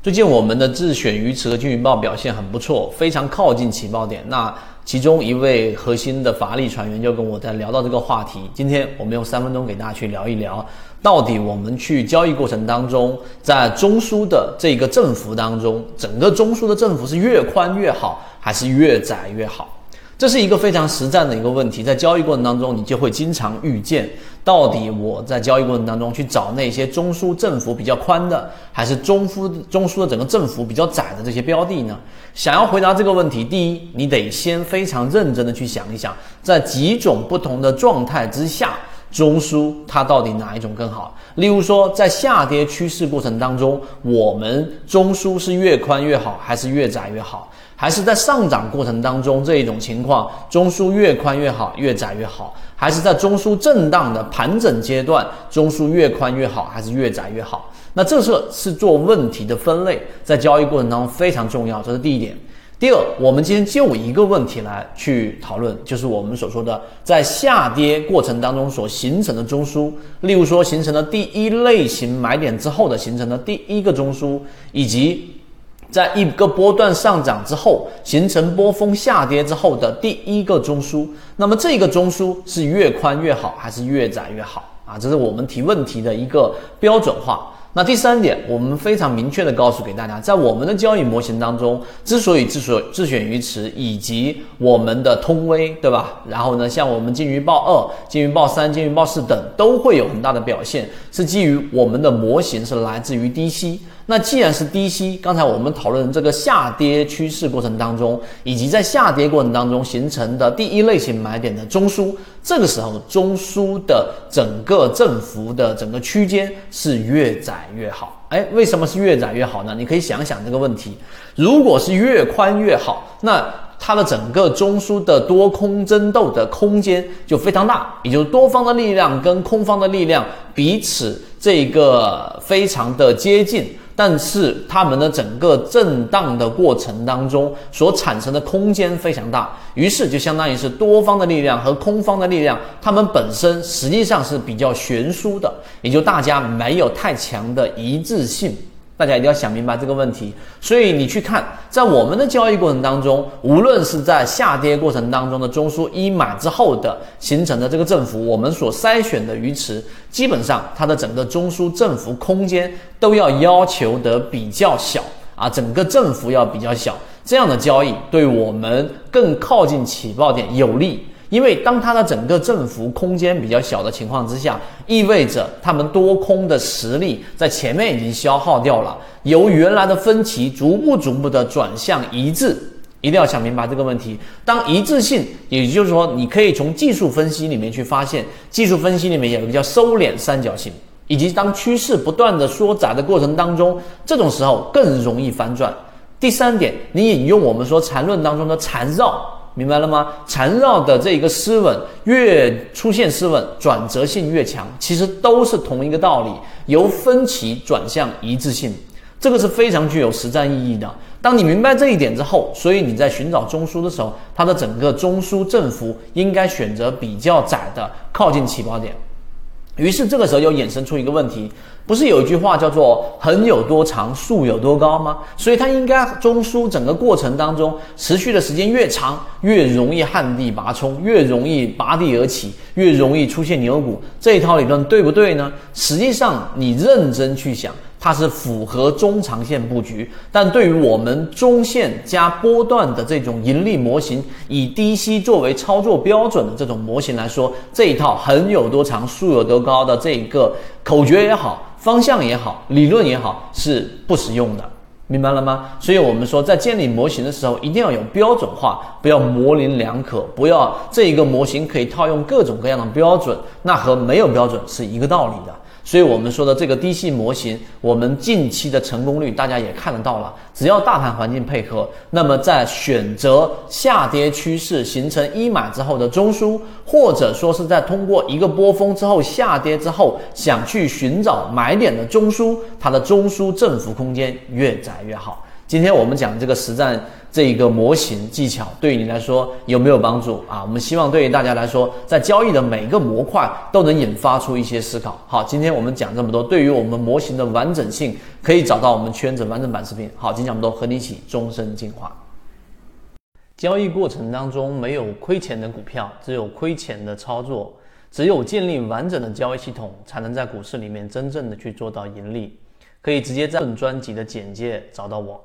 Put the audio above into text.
最近我们的自选鱼池和金鱼报表现很不错，非常靠近起爆点。那其中一位核心的法力船员就跟我在聊到这个话题。今天我们用三分钟给大家去聊一聊，到底我们去交易过程当中，在中枢的这个振幅当中，整个中枢的振幅是越宽越好，还是越窄越好？这是一个非常实战的一个问题，在交易过程当中，你就会经常遇见，到底我在交易过程当中去找那些中枢振幅比较宽的，还是中枢中枢的整个振幅比较窄的这些标的呢？想要回答这个问题，第一，你得先非常认真的去想一想，在几种不同的状态之下，中枢它到底哪一种更好？例如说，在下跌趋势过程当中，我们中枢是越宽越好，还是越窄越好？还是在上涨过程当中这一种情况，中枢越宽越好，越窄越好；还是在中枢震荡的盘整阶段，中枢越宽越好，还是越窄越好？那这是是做问题的分类，在交易过程当中非常重要，这是第一点。第二，我们今天就一个问题来去讨论，就是我们所说的在下跌过程当中所形成的中枢，例如说形成了第一类型买点之后的形成的第一个中枢，以及。在一个波段上涨之后，形成波峰下跌之后的第一个中枢，那么这个中枢是越宽越好，还是越窄越好啊？这是我们提问题的一个标准化。那第三点，我们非常明确的告诉给大家，在我们的交易模型当中，之所以之所自选鱼池以及我们的通威，对吧？然后呢，像我们金鱼报二、金鱼报三、金鱼报四等都会有很大的表现，是基于我们的模型是来自于低吸。那既然是低吸，刚才我们讨论这个下跌趋势过程当中，以及在下跌过程当中形成的第一类型买点的中枢，这个时候中枢的整个振幅的整个区间是越窄越好。哎，为什么是越窄越好呢？你可以想想这个问题。如果是越宽越好，那它的整个中枢的多空争斗的空间就非常大，也就是多方的力量跟空方的力量彼此这个非常的接近。但是它们的整个震荡的过程当中所产生的空间非常大，于是就相当于是多方的力量和空方的力量，它们本身实际上是比较悬殊的，也就大家没有太强的一致性。大家一定要想明白这个问题，所以你去看，在我们的交易过程当中，无论是在下跌过程当中的中枢一买之后的形成的这个振幅，我们所筛选的鱼池，基本上它的整个中枢振幅空间都要要求得比较小啊，整个振幅要比较小，这样的交易对我们更靠近起爆点有利。因为当它的整个振幅空间比较小的情况之下，意味着他们多空的实力在前面已经消耗掉了，由原来的分歧逐步逐步的转向一致，一定要想明白这个问题。当一致性，也就是说，你可以从技术分析里面去发现，技术分析里面有一个叫收敛三角形，以及当趋势不断的缩窄的过程当中，这种时候更容易反转。第三点，你引用我们说缠论当中的缠绕。明白了吗？缠绕的这一个失稳越出现失稳，转折性越强，其实都是同一个道理，由分歧转向一致性，这个是非常具有实战意义的。当你明白这一点之后，所以你在寻找中枢的时候，它的整个中枢振幅应该选择比较窄的，靠近起爆点。于是这个时候又衍生出一个问题，不是有一句话叫做“横有多长，竖有多高”吗？所以它应该中枢整个过程当中持续的时间越长，越容易旱地拔葱，越容易拔地而起，越容易出现牛股。这一套理论对不对呢？实际上你认真去想。它是符合中长线布局，但对于我们中线加波段的这种盈利模型，以低吸作为操作标准的这种模型来说，这一套横有多长，竖有多高的这一个口诀也好，方向也好，理论也好，是不实用的，明白了吗？所以我们说，在建立模型的时候，一定要有标准化，不要模棱两可，不要这一个模型可以套用各种各样的标准，那和没有标准是一个道理的。所以我们说的这个低吸模型，我们近期的成功率大家也看得到了。只要大盘环境配合，那么在选择下跌趋势形成一买之后的中枢，或者说是在通过一个波峰之后下跌之后想去寻找买点的中枢，它的中枢振幅空间越窄越好。今天我们讲这个实战这一个模型技巧，对于你来说有没有帮助啊？我们希望对于大家来说，在交易的每个模块都能引发出一些思考。好，今天我们讲这么多，对于我们模型的完整性，可以找到我们圈子完整版视频。好，今天讲这么多，和你一起终身进化。交易过程当中没有亏钱的股票，只有亏钱的操作。只有建立完整的交易系统，才能在股市里面真正的去做到盈利。可以直接在本专辑的简介找到我。